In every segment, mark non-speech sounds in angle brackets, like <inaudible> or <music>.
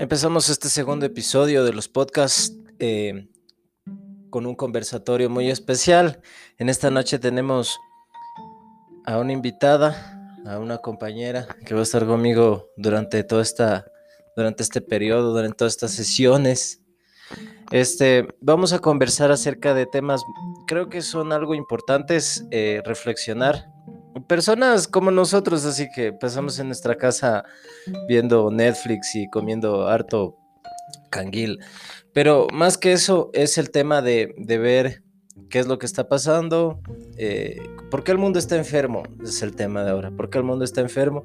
Empezamos este segundo episodio de los podcasts eh, con un conversatorio muy especial. En esta noche tenemos a una invitada, a una compañera que va a estar conmigo durante toda esta, durante este periodo, durante todas estas sesiones. Este, vamos a conversar acerca de temas, creo que son algo importantes eh, reflexionar personas como nosotros, así que pasamos en nuestra casa viendo Netflix y comiendo harto canguil. Pero más que eso es el tema de, ver qué es lo que está pasando, eh, por qué el mundo está enfermo, es el tema de ahora, por qué el mundo está enfermo,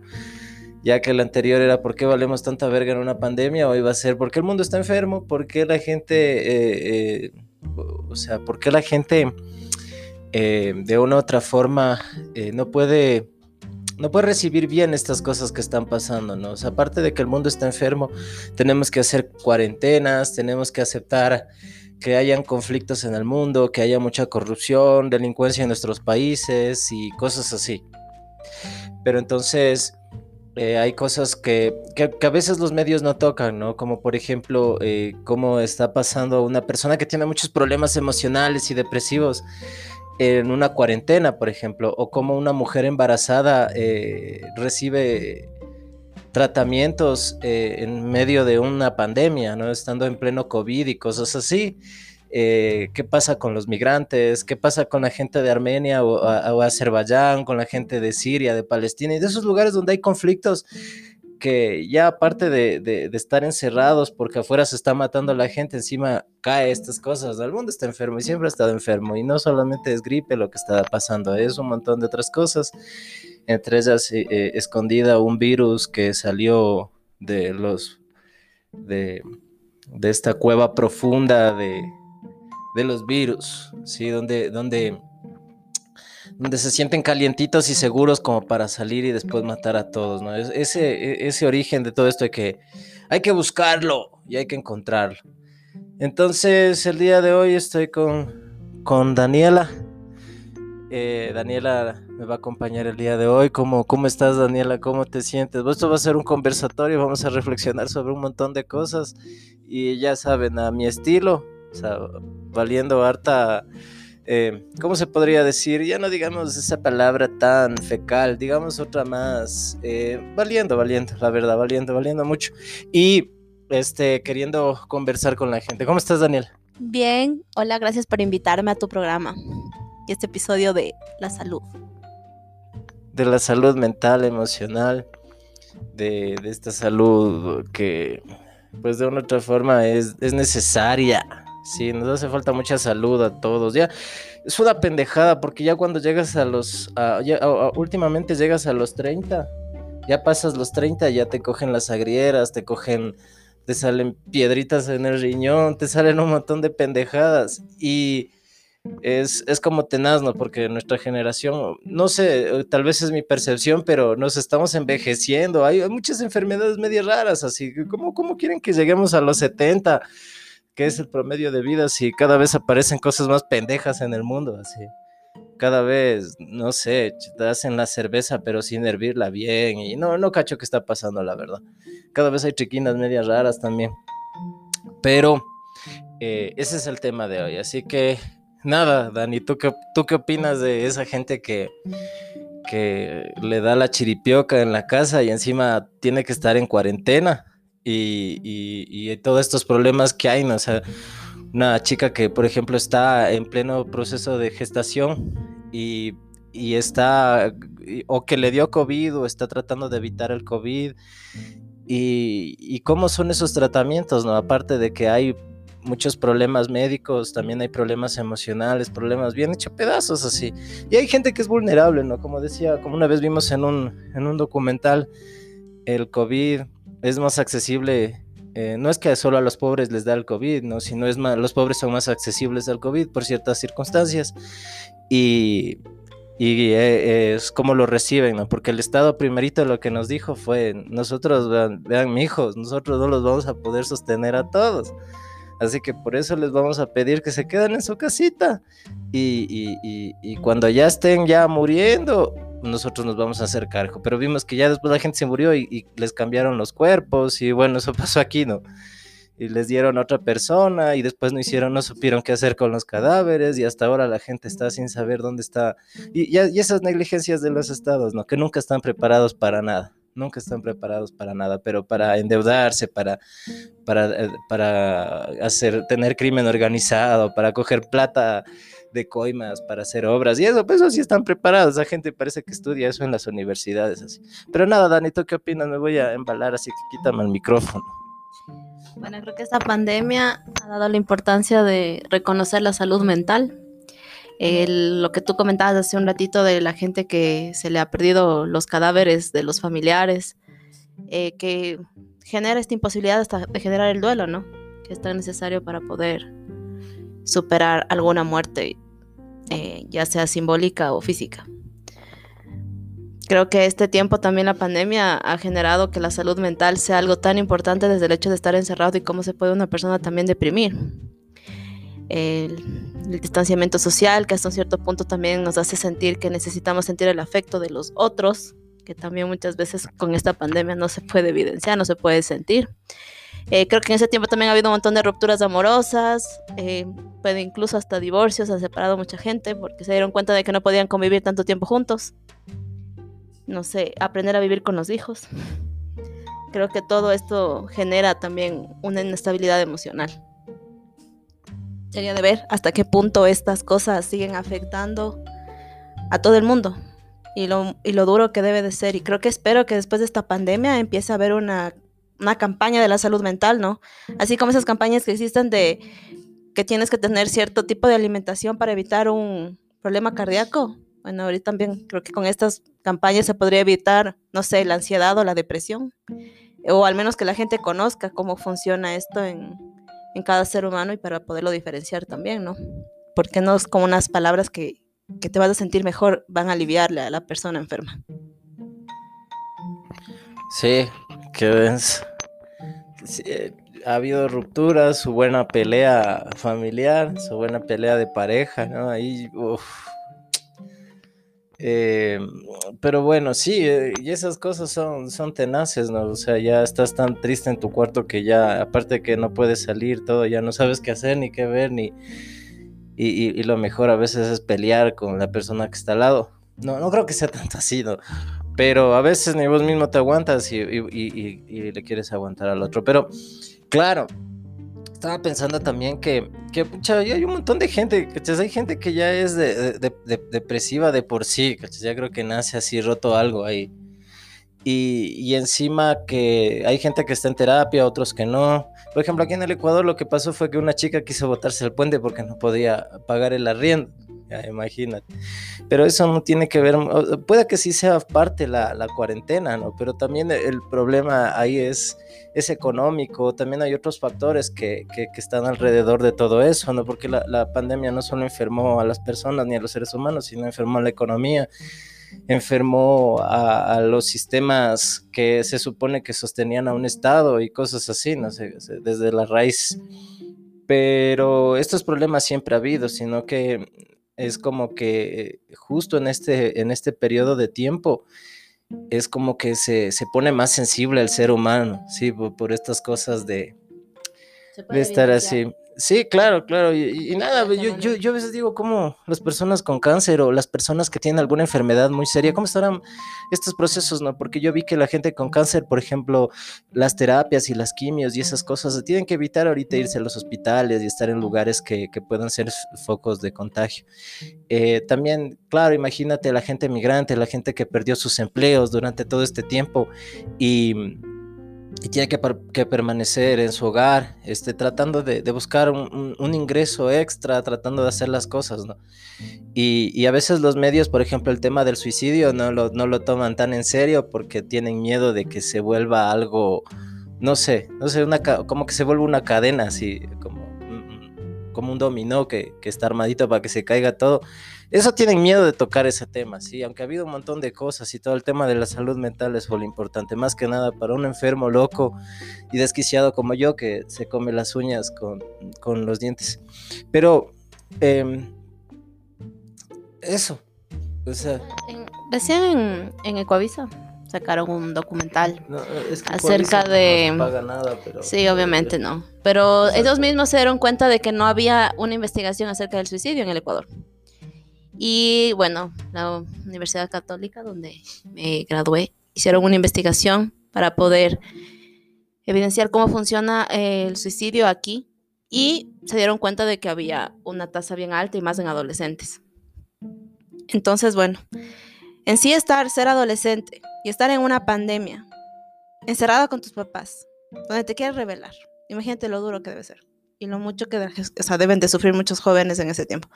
ya que el anterior era por qué valemos tanta verga en una pandemia, hoy va a ser por qué el mundo está enfermo, por qué la gente, eh, eh, o sea, por qué la gente eh, de una u otra forma eh, no puede no puede recibir bien estas cosas que están pasando, ¿no? aparte de que el mundo está enfermo, tenemos que hacer cuarentenas, tenemos que aceptar que hayan conflictos en el mundo, que haya mucha corrupción, delincuencia en nuestros países y cosas así. Pero entonces eh, hay cosas que, que, a veces los medios no tocan, ¿no? Como por ejemplo, cómo está pasando una persona que tiene muchos problemas emocionales y depresivos en una cuarentena, por ejemplo, o como una mujer embarazada eh, recibe tratamientos eh, en medio de una pandemia, ¿no? Estando en pleno COVID y cosas así. Eh, ¿Qué pasa con los migrantes? ¿Qué pasa con la gente de Armenia o, o Azerbaiyán, con la gente de Siria, de Palestina y de esos lugares donde hay conflictos? Que ya aparte de, estar encerrados porque afuera se está matando la gente, encima cae estas cosas, el mundo está enfermo y siempre ha estado enfermo y no solamente es gripe lo que está pasando, es un montón de otras cosas, entre ellas eh, eh, escondida un virus que salió de los de, esta cueva profunda de, de los virus, ¿sí? donde, donde donde se sienten calientitos y seguros como para salir y después matar a todos, ¿no? Ese, e, ese origen de todo esto de que hay que buscarlo y hay que encontrarlo. Entonces, el día de hoy estoy con, con Daniela. Eh, Daniela me va a acompañar el día de hoy. ¿Cómo, ¿Cómo estás, Daniela? ¿Cómo te sientes? Esto va a ser un conversatorio, vamos a reflexionar sobre un montón de cosas. Y ya saben, a mi estilo, o sea, valiendo harta eh, ¿cómo se podría decir? Ya no digamos esa palabra tan fecal, digamos otra más, eh, valiendo, valiendo, la verdad, valiendo, valiendo mucho. Y este, queriendo conversar con la gente. ¿Cómo estás, Daniel? Bien, hola, gracias por invitarme a tu programa y este episodio de la salud. De la salud mental, emocional, de, de esta salud que, pues de una u otra forma, es, es necesaria Sí, nos hace falta mucha salud a todos. Ya es una pendejada porque ya cuando llegas a los. últimamente llegas a los 30. Ya pasas los 30, ya te cogen las agrieras, te cogen. Te salen piedritas en el riñón, te salen un montón de pendejadas. Y es, es como tenaz, ¿no? Porque nuestra generación, no sé, tal vez es mi percepción, pero nos estamos envejeciendo. Hay, muchas enfermedades medio raras, así. ¿Cómo, ¿Cómo quieren que lleguemos a los 70? ¿Qué es el promedio de vida si cada vez aparecen cosas más pendejas en el mundo? Así. Cada vez, no sé, te hacen la cerveza pero sin hervirla bien y no, no cacho qué está pasando, la verdad. Cada vez hay chiquinas medias raras también. Pero eh, ese es el tema de hoy. Así que nada, Dani, ¿tú qué, ¿tú qué opinas de esa gente que, que le da la chiripioca en la casa y encima tiene que estar en cuarentena? Y, y, todos estos problemas que hay, ¿no? O sea, una chica que, por ejemplo, está en pleno proceso de gestación y, y está, o que le dio COVID o está tratando de evitar el COVID. Y, cómo son esos tratamientos, ¿no? Aparte de que hay muchos problemas médicos, también hay problemas emocionales, problemas bien hechos pedazos así. Y hay gente que es vulnerable, ¿no? Como decía, como una vez vimos en un, en un documental, el COVID es más accesible. Eh, no es que solo a los pobres les da el COVID, ¿no? sino es más, los pobres son más accesibles al COVID por ciertas circunstancias. Y, y eh, es como lo reciben, ¿no? Porque el Estado primerito lo que nos dijo fue, nosotros, vean, vean hijos, nosotros no los vamos a poder sostener a todos. Así que por eso les vamos a pedir que se queden en su casita. Y, y, y, y cuando ya estén ya muriendo, nosotros nos vamos a hacer cargo. Pero vimos que ya después la gente se murió y, y les cambiaron los cuerpos y bueno, eso <laughs> pasó aquí, ¿no? y les dieron a otra persona y después no hicieron, no supieron qué hacer con los cadáveres y hasta ahora la gente está sin saber dónde está. Y, y, esas negligencias de los estados, ¿no? Que nunca están preparados para nada, nunca están preparados para nada, pero para endeudarse, para, para, eh, para hacer, tener crimen organizado, para coger plata de coimas para hacer obras y eso, pues eso sí están preparados. La gente parece que estudia eso en las universidades así. Pero nada, Dani, ¿tú qué opinas? Me voy a embalar, así que quítame el micrófono. Bueno, creo que esta pandemia ha dado la importancia de reconocer la salud mental. lo que tú comentabas hace un ratito de la gente que se le ha perdido los cadáveres de los familiares, eh, que genera esta imposibilidad hasta de generar el duelo, ¿no? Que es tan necesario para poder superar alguna muerte, ya sea simbólica o física. Creo que este tiempo también la pandemia ha generado que la salud mental sea algo tan importante desde el hecho de estar encerrado y cómo se puede una persona también deprimir. El, distanciamiento social, que hasta un cierto punto también nos hace sentir que necesitamos sentir el afecto de los otros, que también muchas veces con esta pandemia no se puede evidenciar, no se puede sentir. Eh, creo que en ese tiempo también ha habido un montón de rupturas amorosas, eh, incluso hasta divorcios, ha separado mucha gente porque se dieron cuenta de que no podían convivir tanto tiempo juntos no sé, aprender a vivir con los hijos. Creo que todo esto genera también una inestabilidad emocional. Sería de ver hasta qué punto estas cosas siguen afectando a todo el mundo y lo, y lo duro que debe de ser. Y creo que espero que después de esta pandemia empiece a haber una, una campaña de la salud mental, ¿no? Así como esas campañas que existen de que tienes que tener cierto tipo de alimentación para evitar un problema cardíaco. Bueno, ahorita también creo que con estas campaña se podría evitar, no sé, la ansiedad o la depresión, o al menos que la gente conozca cómo funciona esto en, cada ser humano y para poderlo diferenciar también, ¿no? Porque no es como unas palabras que, te vas a sentir mejor, van a aliviarle a la persona enferma. Sí, qué ves. Eh, ha habido rupturas, su buena pelea familiar, su buena pelea de pareja, ¿no? Ahí, uff eh, pero bueno, sí, eh, y esas cosas son, son tenaces, ¿no? O sea, ya estás tan triste en tu cuarto que ya, aparte que no puedes salir, todo, ya no sabes qué hacer, ni qué ver, ni... Y, lo mejor a veces es pelear con la persona que está al lado. No, no creo que sea tanto así, ¿no? Pero a veces ni vos mismo te aguantas y, le quieres aguantar al otro. Pero, claro, estaba pensando también que, que pucha, hay un montón de gente, ¿cachas? Hay gente que ya es de, depresiva de por sí, ¿cachas? Ya creo que nace así roto algo ahí. Y, y, encima que hay gente que está en terapia, otros que no. Por ejemplo, aquí en el Ecuador lo que pasó fue que una chica quiso botarse al puente porque no podía pagar el arriendo. <laughs> Imagínate. Pero eso no tiene que ver, puede que sí sea parte la, la cuarentena, ¿no? Pero también el problema ahí es es económico, también hay otros factores que, que, están alrededor de todo eso, ¿no? Porque la, la, pandemia no solo enfermó a las personas ni a los seres humanos, sino enfermó a la economía, enfermó a, a los sistemas que se supone que sostenían a un Estado y cosas así, ¿no? sé desde la raíz. Pero estos problemas siempre ha habido, sino que es como que justo en este, en este periodo de tiempo, es como que se, se, pone más sensible el ser humano, sí, por, estas cosas de, de estar así. Sí, claro, claro. Y, nada, yo, yo, yo, a veces digo cómo las personas con cáncer o las personas que tienen alguna enfermedad muy seria, ¿cómo estarán estos procesos, no? Porque yo vi que la gente con cáncer, por ejemplo, las terapias y las quimios y esas cosas, tienen que evitar ahorita irse a los hospitales y estar en lugares que, que puedan ser focos de contagio. Eh, también, claro, imagínate la gente migrante, la gente que perdió sus empleos durante todo este tiempo y y tiene que, que, permanecer en su hogar, este, tratando de, de buscar un, un, ingreso extra, tratando de hacer las cosas. Y, y, a veces los medios, por ejemplo, el tema del suicidio no lo, no lo toman tan en serio porque tienen miedo de que se vuelva algo, no sé, no sé, una, como que se vuelva una cadena, así, como, como un dominó que, que está armadito para que se caiga todo. Eso tienen miedo de tocar ese tema, sí, aunque ha habido un montón de cosas y todo el tema de la salud mental es muy importante, más que nada para un enfermo loco y desquiciado como yo que se come las uñas con, con los dientes. Pero eh, eso, o sea... Recién en, en Ecuavisa sacaron un documental acerca de... No paga nada, pero... Sí, obviamente no. Pero ellos mismos se dieron cuenta de que no había una investigación acerca del suicidio en el Ecuador. Y bueno, la Universidad Católica, donde me gradué, hicieron una investigación para poder evidenciar cómo funciona el suicidio aquí y se dieron cuenta de que había una tasa bien alta y más en adolescentes. Entonces, bueno, en sí estar, ser adolescente y estar en una pandemia, encerrado con tus papás, donde te quieres revelar. Imagínate lo duro que debe ser y lo mucho que deben de sufrir muchos jóvenes en ese tiempo.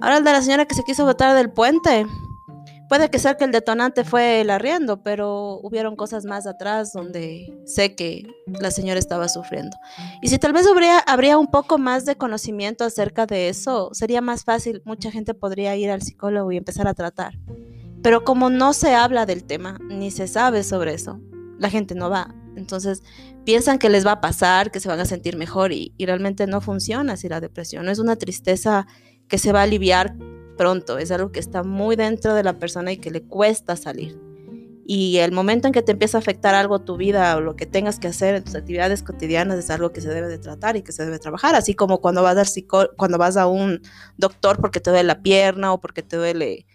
Ahora el de la señora que se quiso botar del puente, Puede que sea que el detonante fue el arriendo, pero hubieron cosas más atrás donde sé que la señora estaba sufriendo. Y si tal vez habría, habría un poco más de conocimiento acerca de eso, sería más fácil. Mucha gente podría ir al psicólogo y empezar a tratar. Pero como no se habla del tema, ni se sabe sobre eso, la gente no va. Entonces piensan que les va a pasar, que se van a sentir mejor y, y realmente no funciona así la depresión. Es una tristeza que se va a aliviar pronto, es algo que está muy dentro de la persona y que le cuesta salir. Y el momento en que te empieza a afectar algo tu vida o lo que tengas que hacer en tus actividades cotidianas es algo que se debe de tratar y que se debe trabajar, así como cuando vas, al cuando vas a un doctor porque te duele la pierna o porque te duele,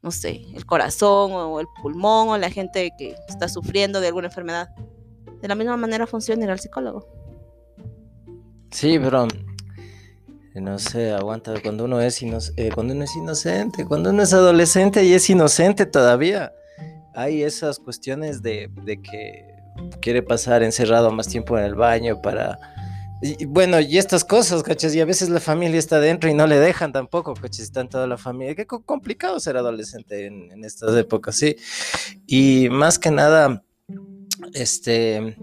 no sé, el corazón o el pulmón o la gente que está sufriendo de alguna enfermedad. De la misma manera funciona ir al psicólogo. Sí, pero no sé, aguanta cuando uno es eh, cuando uno es inocente, cuando uno es adolescente y es inocente todavía. Hay esas cuestiones de, que quiere pasar encerrado más tiempo en el baño para bueno, y estas cosas, cachas, y a veces la familia está dentro y no le dejan tampoco, cachas, están toda la familia. Qué complicado ser adolescente en, en estas épocas, sí. Y más que nada, este,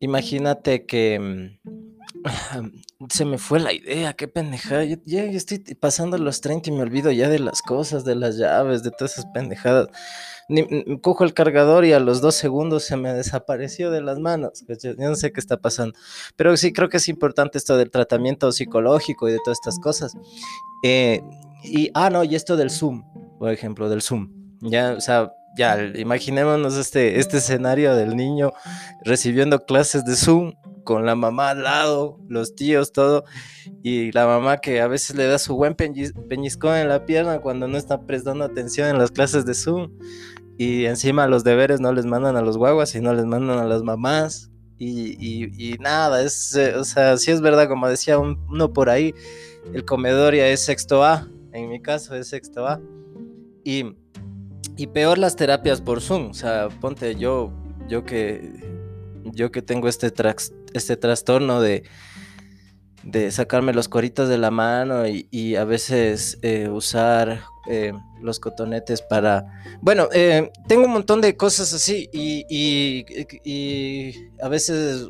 imagínate que <clears throat> se me fue la idea, qué pendejada. Yo, ya estoy pasando los 30 y me olvido ya de las cosas, de las llaves, de todas esas pendejadas. cojo el cargador y a los dos segundos se me desapareció de las manos. Yo no sé qué está pasando. Pero sí creo que es importante esto del tratamiento psicológico y de todas estas cosas. Eh, y, ah, no, y esto del Zoom, por ejemplo, del Zoom. Ya, o sea, ya, imaginémonos este, este escenario del niño recibiendo clases de Zoom con la mamá al lado, los tíos, todo, y la mamá que a veces le da su buen peñiscón en la pierna cuando no está prestando atención en las clases de Zoom, y encima los deberes no les mandan a los guaguas, sino les mandan a las mamás, y, nada, es, eh, o sea, sí es verdad, como decía uno por ahí, el comedor ya es sexto A, en mi caso es sexto A, y, y peor las terapias por Zoom, o sea, ponte yo, yo que yo que tengo este, este trastorno de, de sacarme los coritos de la mano y, a veces eh, usar eh, los cotonetes para... Bueno, eh, tengo un montón de cosas así y, y, a veces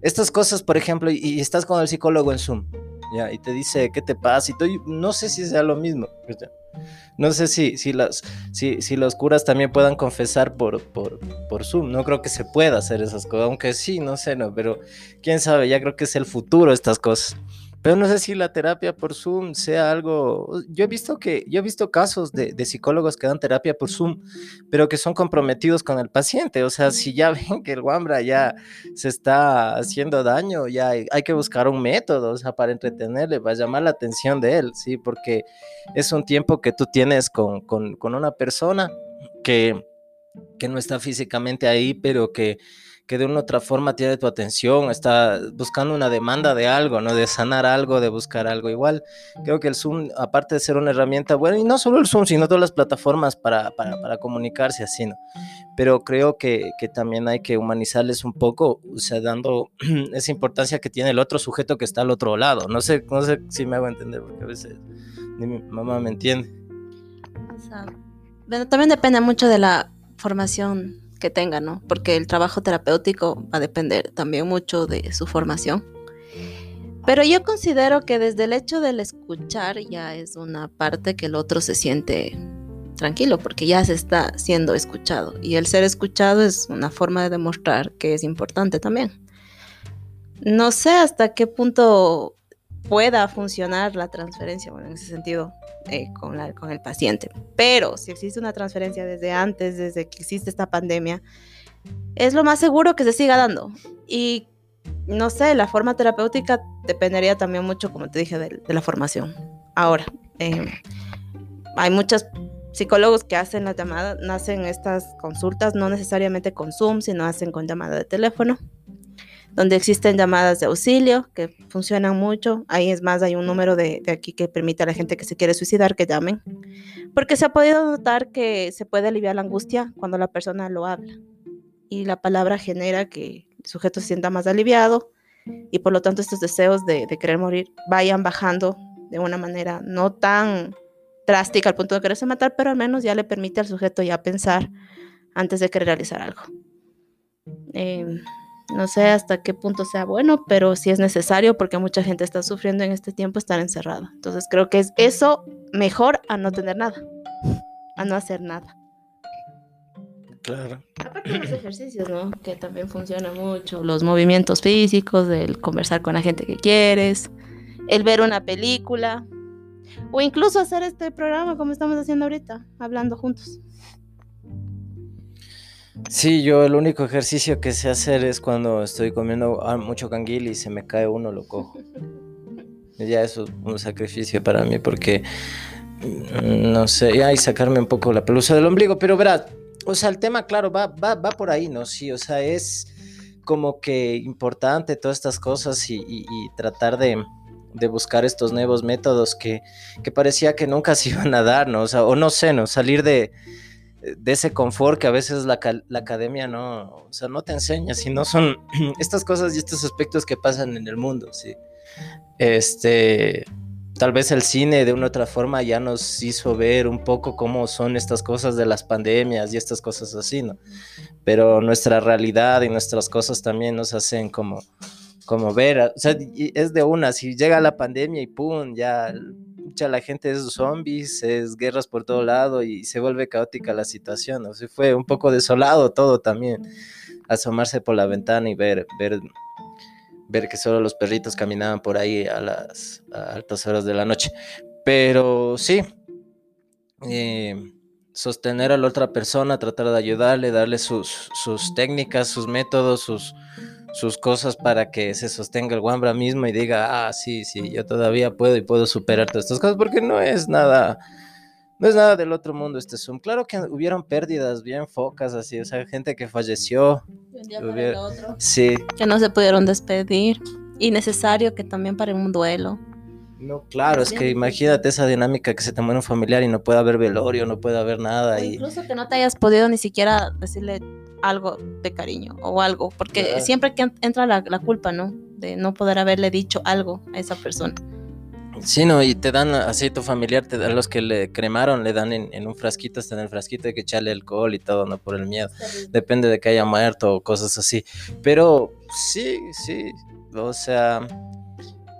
estas cosas, por ejemplo, y, estás con el psicólogo en Zoom, ¿ya? Y te dice, ¿qué te pasa? Y tú, no sé si sea lo mismo. No sé si, si, las, si, si los curas también puedan confesar por, por, por, Zoom. No creo que se pueda hacer esas cosas, aunque sí, no sé, no, pero quién sabe, ya creo que es el futuro estas cosas. Pero no sé si la terapia por Zoom sea algo. Yo he visto que, yo he visto casos de, psicólogos que dan terapia por Zoom, pero que son comprometidos con el paciente. O sea, si ya <laughs> ven que el guambra ya se está haciendo daño, ya hay, que buscar un método, o sea, para entretenerle, para llamar la atención de él, sí, porque es un tiempo que tú tienes con, con, con una persona que, que no está físicamente ahí, pero que que de una u otra forma tiene tu atención, está buscando una demanda de algo, ¿no? De sanar algo, de buscar algo. Igual, creo que el Zoom, aparte de ser una herramienta, bueno, y no solo el Zoom, sino todas las plataformas para, para, para comunicarse así, ¿no? Pero creo que, que, también hay que humanizarles un poco, o sea, dando <clears throat> esa importancia que tiene el otro sujeto que está al otro lado. No sé, no sé si me hago entender, porque a veces ni mi mamá me entiende. bueno, también depende mucho de la formación que tenga, ¿no? Porque el trabajo terapéutico va a depender también mucho de su formación. Pero yo considero que desde el hecho del escuchar ya es una parte que el otro se siente tranquilo porque ya se está siendo escuchado y el ser escuchado es una forma de demostrar que es importante también. No sé hasta qué punto pueda funcionar la transferencia, bueno, en ese sentido, eh, con, la, con el paciente. Pero si existe una transferencia desde antes, desde que existe esta pandemia, es lo más seguro que se siga dando. Y no sé, la forma terapéutica dependería también mucho, como te dije, de, la formación. Ahora, em, hay muchos psicólogos que hacen las llamadas, hacen estas consultas no necesariamente con Zoom, sino hacen con llamada de teléfono donde existen llamadas de auxilio que funcionan mucho. Ahí es más, hay un número de, aquí que permite a la gente que se quiere suicidar que llamen, porque se ha podido notar que se puede aliviar la angustia cuando la persona lo habla y la palabra genera que el sujeto se sienta más aliviado y por lo tanto estos deseos de, de querer morir vayan bajando de una manera no tan drástica al punto de quererse matar, pero al menos ya le permite al sujeto ya pensar antes de querer realizar algo. Eh, no sé hasta qué punto sea bueno, pero sí es necesario porque mucha gente está sufriendo en este tiempo estar encerrada. Entonces creo que es eso mejor a no tener nada, a no hacer nada. Claro. Aparte de los <clears throat> ejercicios, ¿no? Que también funciona mucho, los movimientos físicos, el conversar con la gente que quieres, el ver una película o incluso hacer este programa como estamos haciendo ahorita, hablando juntos. Sí, yo el único ejercicio que sé hacer es cuando estoy comiendo ah, mucho canguil y se me cae uno, lo cojo. Ya eso es un sacrificio para mí porque, mm, no sé, ya y sacarme un poco la pelusa del ombligo, pero verás, o sea, el tema, claro, va, va, va por ahí, ¿no? Sí, o sea, es como que importante todas estas cosas y, tratar de, buscar estos nuevos métodos que, que parecía que nunca se iban a dar, ¿no? O o no sé, ¿no? Salir de de ese confort que a veces la, academia no, o sea, no te enseña, sino son <clears throat> estas cosas y estos aspectos que pasan en el mundo, sí. Este, tal vez el cine de una otra forma ya nos hizo ver un poco cómo son estas cosas de las pandemias y estas cosas así, ¿no? Pero nuestra realidad y nuestras cosas también nos hacen como, como ver, o sea, es de una, si llega la pandemia y pum, ya la gente es zombies, es guerras por todo lado y se vuelve caótica la situación. O sea, fue un poco desolado todo también. Asomarse por la ventana y ver, ver, ver que solo los perritos caminaban por ahí a las altas horas de la noche. Pero sí, eh, sostener a la otra persona, tratar de ayudarle, darle sus, sus técnicas, sus métodos, sus, sus cosas para que se sostenga el Wambra mismo y diga, ah, sí, sí, yo todavía puedo y puedo superar todas estas cosas, porque no es nada, no es nada del otro mundo este Zoom. Claro que hubieron pérdidas bien focas, así, o sea, gente que falleció. Sí. Que no se pudieron despedir. Y necesario que también para un duelo. No, claro, es que imagínate esa dinámica que se te muere un familiar y no puede haber velorio, no puede haber nada. y... Incluso que no te hayas podido ni siquiera decirle algo de cariño o algo, porque siempre que entra la, culpa, ¿no? De no poder haberle dicho algo a esa persona. Sí, no, y te dan así tu familiar, te dan los que le cremaron, le dan en, un frasquito, hasta en el frasquito hay que echarle alcohol y todo, ¿no? Por el miedo. Depende de que haya muerto o cosas así. Pero sí, sí, o sea,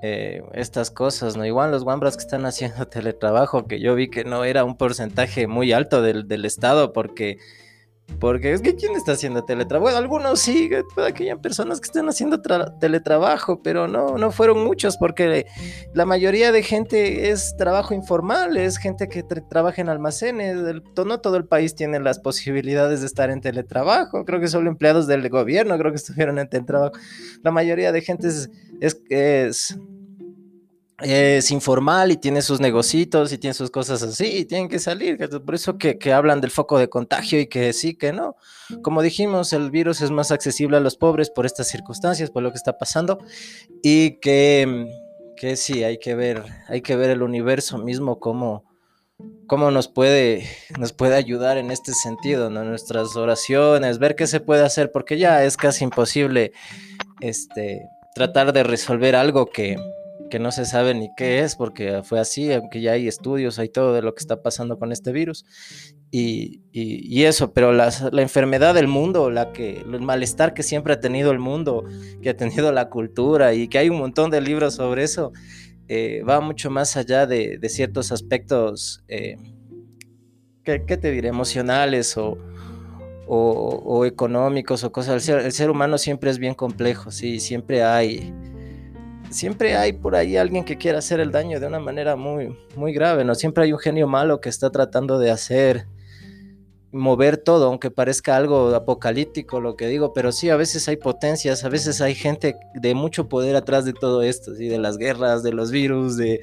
eh, estas cosas, ¿no? Igual los guambras que están haciendo <laughs> teletrabajo, que yo vi que no era un porcentaje muy alto del, del Estado, porque porque es que ¿quién está haciendo teletrabajo? Bueno, algunos sí, hayan personas que están haciendo teletrabajo, pero no, no fueron muchos, porque la mayoría de gente es trabajo informal, es gente que trabaja en almacenes, no todo el país tiene las posibilidades de estar en teletrabajo, creo que solo empleados del gobierno creo que estuvieron en teletrabajo. La mayoría de gente es, es es informal y tiene sus negocios y tiene sus cosas así y tienen que salir. Por eso que, hablan del foco de contagio y que sí, que no. Como dijimos, el virus es más accesible a los pobres por estas circunstancias, por lo que está pasando y que, que sí, hay que ver, hay que ver el universo mismo como cómo nos puede, nos puede ayudar en este sentido, ¿no? Nuestras oraciones, ver qué se puede hacer, porque ya es casi imposible este, tratar de resolver algo que, que no se sabe ni qué es, porque fue así, aunque ya hay estudios, hay todo de lo que está pasando con este virus. Y, y, eso, pero la, la, enfermedad del mundo, la que, el malestar que siempre ha tenido el mundo, que ha tenido la cultura y que hay un montón de libros sobre eso, eh, va mucho más allá de, ciertos aspectos, eh, ¿qué, te diré? Emocionales o, o, o, económicos o cosas. El ser, el ser humano siempre es bien complejo, sí, siempre hay siempre hay por ahí alguien que quiera hacer el daño de una manera muy, muy grave, ¿no? Siempre hay un genio malo que está tratando de hacer mover todo, aunque parezca algo apocalíptico lo que digo, pero sí, a veces hay potencias, a veces hay gente de mucho poder atrás de todo esto, ¿sí? de las guerras, de los virus, de,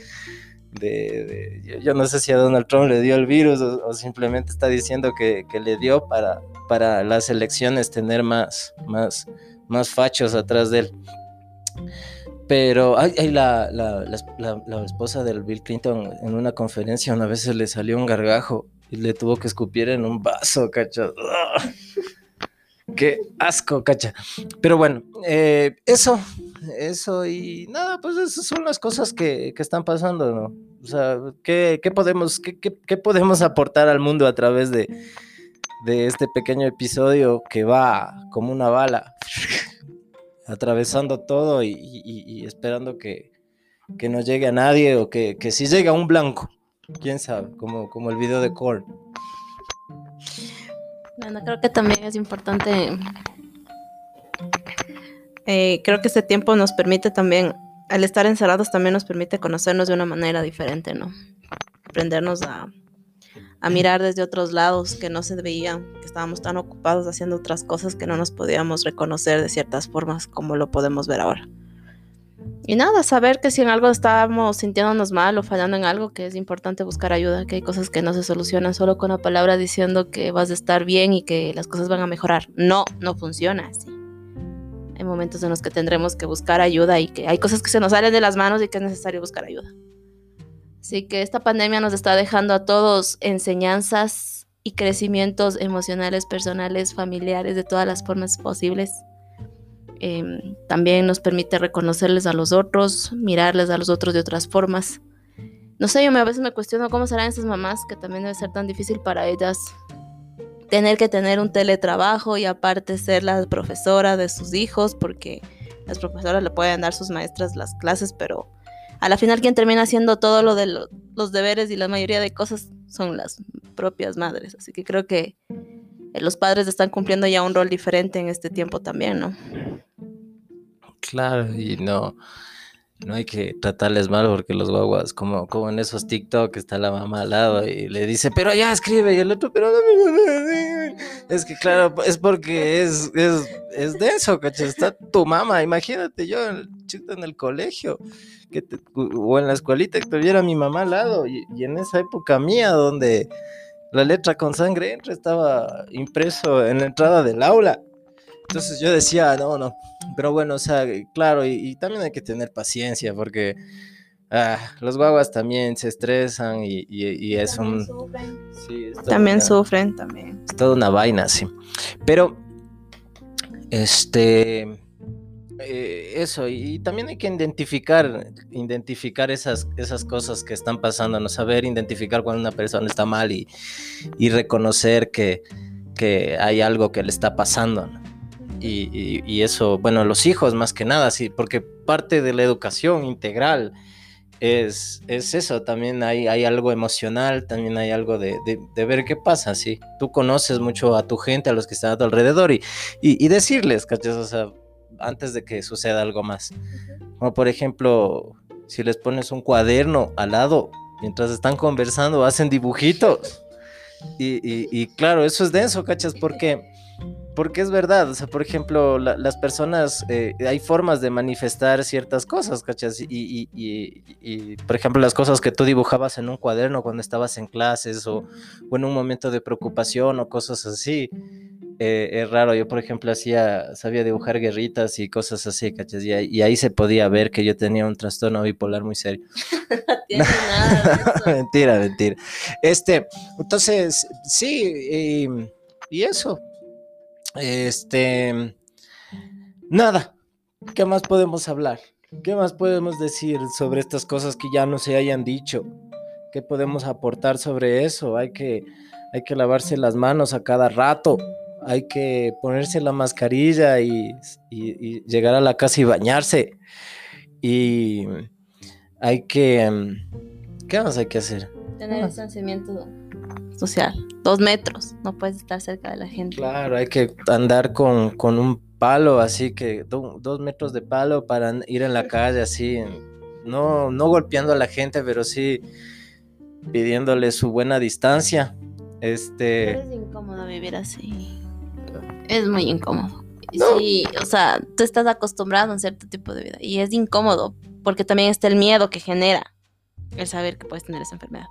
de, yo no sé si a Donald Trump le dio el virus o, simplemente está diciendo que, que, le dio para, para las elecciones tener más, más, más fachos atrás de él. Pero hay, la, la, la, la, esposa del Bill Clinton en una conferencia una vez se le salió un gargajo y le tuvo que escupir en un vaso, cacha. Qué asco, cacha. Pero bueno, eh, eso, eso y nada, pues esas son las cosas que, que están pasando, ¿no? O sea, ¿qué, qué podemos, qué, qué, podemos aportar al mundo a través de, de este pequeño episodio que va como una bala, atravesando todo y, esperando que, que, no llegue a nadie o que, que si llega un blanco, quién sabe, como, como el video de Core. Bueno, creo que también es importante. Eh, creo que este tiempo nos permite también, al estar encerrados, también nos permite conocernos de una manera diferente, ¿no? Aprendernos a, a mirar desde otros lados que no se veían, que estábamos tan ocupados haciendo otras cosas que no nos podíamos reconocer de ciertas formas como lo podemos ver ahora. Y nada, saber que si en algo estábamos sintiéndonos mal o fallando en algo, que es importante buscar ayuda, que hay cosas que no se solucionan solo con la palabra diciendo que vas a estar bien y que las cosas van a mejorar. No, no funciona así. Hay momentos en los que tendremos que buscar ayuda y que hay cosas que se nos salen de las manos y que es necesario buscar ayuda. Así que esta pandemia nos está dejando a todos enseñanzas y crecimientos emocionales, personales, familiares, de todas las formas posibles Em, también nos permite reconocerles a los otros, mirarles a los otros de otras formas. No sé, yo a veces me cuestiono cómo serán esas mamás, que también debe ser tan difícil para ellas tener que tener un teletrabajo y aparte ser la profesora de sus hijos, porque las profesoras le pueden dar sus maestras las clases, pero a la final quien termina haciendo todo lo de los deberes y la mayoría de cosas son las propias madres. Así que creo que los padres están cumpliendo ya un rol diferente en este tiempo también, ¿no? Claro, y no, no hay que tratarles mal porque los guaguas, como, como en esos TikTok, está la mamá al lado y le dice, pero ya escribe, y el otro, pero es que claro, es porque es, es, es denso, ¿cachai? Está tu mamá, imagínate yo en el colegio que o en la escuelita que tuviera mi mamá al lado, y, y en esa época mía donde la letra con sangre entra estaba impreso en la entrada del aula. Entonces yo decía, no, no, pero bueno, o sea, claro, y, también hay que tener paciencia porque ah, los guaguas también se estresan y, y, es también un... Sufren. Sí, también sufren, también. Es toda una vaina, sí. Pero, este... Eh, eso, y también hay que identificar, identificar esas, esas cosas que están pasando, no saber identificar cuando una persona está mal y, y reconocer que, que, hay algo que le está pasando. Y, y, eso, bueno, los hijos más que nada, sí, porque parte de la educación integral es, es eso, también hay, hay algo emocional, también hay algo de, de, de, ver qué pasa, sí. Tú conoces mucho a tu gente, a los que están a tu alrededor y, y decirles, ¿cachas? O sea, antes de que suceda algo más. Como por ejemplo, si les pones un cuaderno al lado, mientras están conversando, hacen dibujitos. Y, y, claro, eso es denso, ¿cachas? Porque, porque es verdad, o sea, por ejemplo, las personas, eh, hay formas de manifestar ciertas cosas, ¿cachas? Y, y, por ejemplo, las cosas que tú dibujabas en un cuaderno cuando estabas en clases o, o en un momento de preocupación o cosas así, eh, es raro. Yo, por ejemplo, hacía, sabía dibujar guerritas y cosas así, ¿cachas? Y, ahí se podía ver que yo tenía un trastorno bipolar muy serio. <laughs> <laughs> mentira, mentira. Este, entonces, sí, y, eso. Este, nada. ¿Qué más podemos hablar? ¿Qué más podemos decir sobre estas cosas que ya no se hayan dicho? ¿Qué podemos aportar sobre eso? Hay que, hay que lavarse las manos a cada rato hay que ponerse la mascarilla y, llegar a la casa y bañarse. Y hay que... ¿Qué más hay que hacer? Tener distanciamiento social. Dos metros, no puedes estar cerca de la gente. Claro, hay que andar con, con un palo, así que do- dos metros de palo para ir en la calle, así, no, no golpeando a la gente, pero sí pidiéndole su buena distancia. Este, Pero es incómodo vivir así. Es muy incómodo. Sí, o sea, tú estás acostumbrado a un cierto tipo de vida y es incómodo porque también está el miedo que genera el saber que puedes tener esa enfermedad.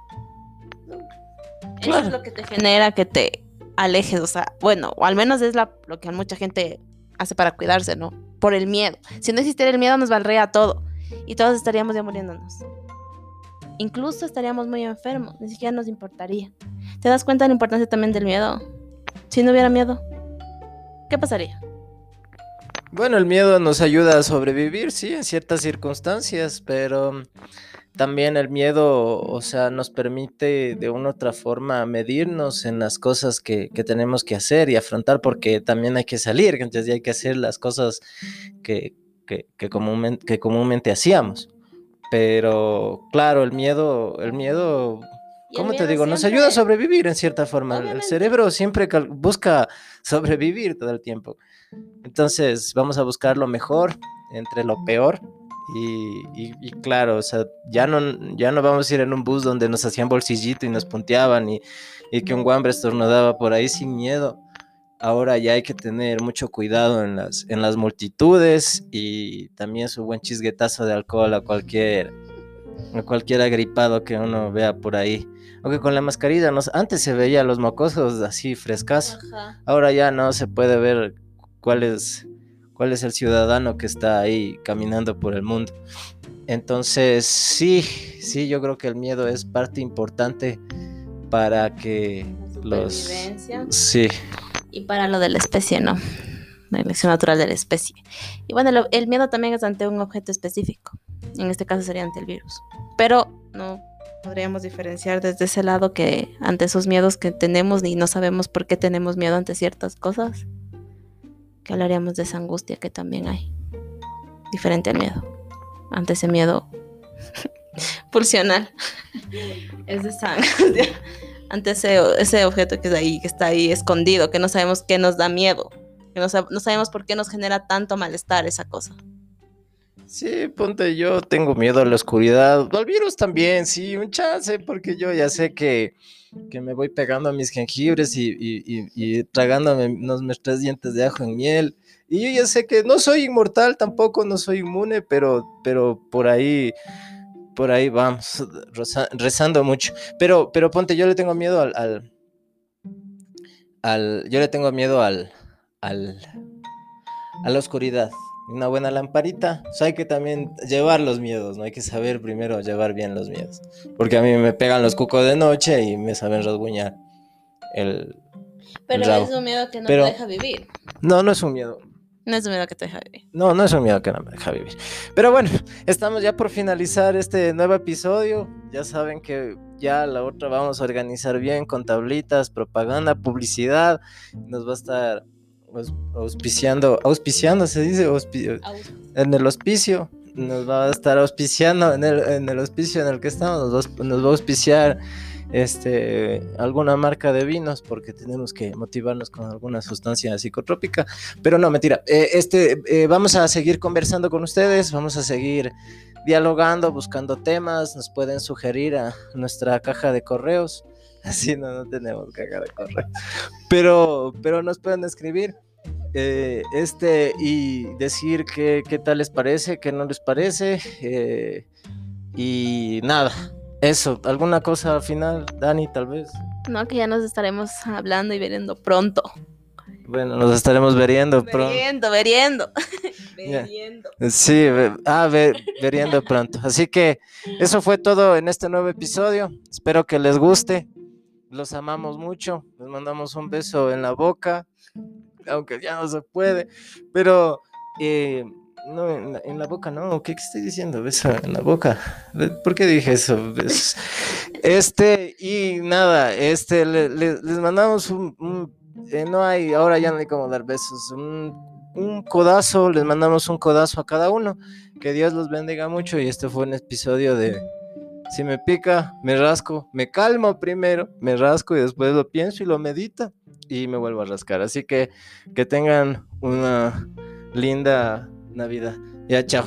Eso es lo que te genera que te alejes, o sea, bueno, o al menos es la, lo que mucha gente hace para cuidarse, ¿no? Por el miedo. Si no existiera el miedo nos valdría todo y todos estaríamos ya muriéndonos. Incluso estaríamos muy enfermos, ni siquiera nos importaría. ¿Te das cuenta de la importancia también del miedo? Si no hubiera miedo, ¿qué pasaría? bueno, el miedo nos ayuda a sobrevivir, sí, en ciertas circunstancias, pero también el miedo, o sea, nos permite de una u otra forma medirnos en las cosas que, que tenemos que hacer y afrontar, porque también hay que salir, entonces hay que hacer las cosas que, que, que comúnmente, que comúnmente hacíamos. Pero claro, el miedo, el miedo, ¿cómo te digo? Nos ayuda a sobrevivir en cierta forma. El- cerebro siempre busca sobrevivir todo el tiempo. Entonces vamos a buscar lo mejor entre lo peor. Y, y- y claro, o sea, ya no, ya no vamos a ir en un bus donde nos hacían bolsillito y nos punteaban y, y que un guambre estornudaba por ahí sin miedo. Ahora ya hay que tener mucho cuidado en las, en las multitudes y también su buen chisguetazo de alcohol a cualquier, a cualquier agripado que uno vea por ahí. Aunque con la mascarilla, nos, antes se veía a los mocosos así frescazo. Ajá. Ahora ya no se puede ver cuál es, cuál es el ciudadano que está ahí caminando por el mundo. Entonces, sí, sí, yo creo que el miedo es parte importante para que La los... Sí, Y para lo de la especie, ¿no? La elección natural de la especie. Y bueno, lo- el miedo también es ante un objeto específico. En este caso sería ante el virus. Pero no podríamos diferenciar desde ese lado que ante esos miedos que tenemos y no sabemos por qué tenemos miedo ante ciertas cosas, que hablaríamos de esa angustia que también hay. Diferente al miedo. Ante ese miedo <laughs> pulsional. es de angustia ante ese, ese objeto que, es ahí, que está ahí escondido, que no sabemos qué nos da miedo, que no, sab- no sabemos por qué nos genera tanto malestar esa cosa. sí, ponte, yo tengo miedo a la oscuridad. Al virus también, sí, un chance, porque yo ya sé que, que me voy pegando a mis jengibres y, y, y- y tragándome unos mis tres dientes de ajo en miel. Y yo ya sé que no soy inmortal tampoco, no soy inmune, pero, pero por ahí, por ahí vamos, reza- rezando mucho. Pero, pero ponte, yo le tengo miedo al, al, al- yo le tengo miedo al, al, a la oscuridad. Una buena lamparita. O sea, hay que también llevar los miedos, ¿no? Hay que saber primero llevar bien los miedos. Porque a mí me pegan los cucos de noche y me saben rasguñar. El... Pero es un miedo que no Pero- te deja vivir. No, no es un miedo. No es un miedo que te deja vivir. No, no es un miedo que no me deja vivir. Pero bueno, estamos ya por finalizar este nuevo episodio. Ya saben que ya la otra vamos a organizar bien con tablitas, propaganda, publicidad. Nos va a estar auspiciando, auspiciando se dice, en el hospicio. Nos va a estar auspiciando en el, en el hospicio en el que estamos. Nos va, nos va a auspiciar este, alguna marca de vinos porque tenemos que motivarnos con alguna sustancia psicotrópica. Pero no, mentira. Eh, este, eh, vamos a seguir conversando con ustedes, vamos a seguir dialogando, buscando temas. Nos pueden sugerir a nuestra caja de correos. <laughs> Así no, no tenemos caja de correos. Pero, pero nos pueden escribir. eh, este y decir qué, qué tal les parece, qué no les parece. eh, y nada, eso. ¿Alguna cosa al final, Dani, tal vez? No, que ya nos estaremos hablando y viendo pronto. Bueno, nos estaremos veriendo pronto. Veriendo, veriendo. <laughs> Veriendo. Sí, ve- ah, ve- veriendo pronto. Así que eso fue todo en este nuevo episodio. Espero que les guste. Los amamos mucho. Les mandamos un beso en la boca, aunque ya no se puede. Pero eh, no, en la, en la boca no. ¿Qué, qué estoy diciendo? Beso en la boca. ¿Por qué dije eso? Este, y nada, este, le- le- les mandamos un, un- eh, no hay, ahora ya no hay como dar besos, un, un codazo, les mandamos un codazo a cada uno, que Dios los bendiga mucho y este fue un episodio de, Si me pica, me rasco, me calmo primero, me rasco y después lo pienso y lo medita y me vuelvo a rascar. Así que que tengan una linda Navidad. Ya, chao.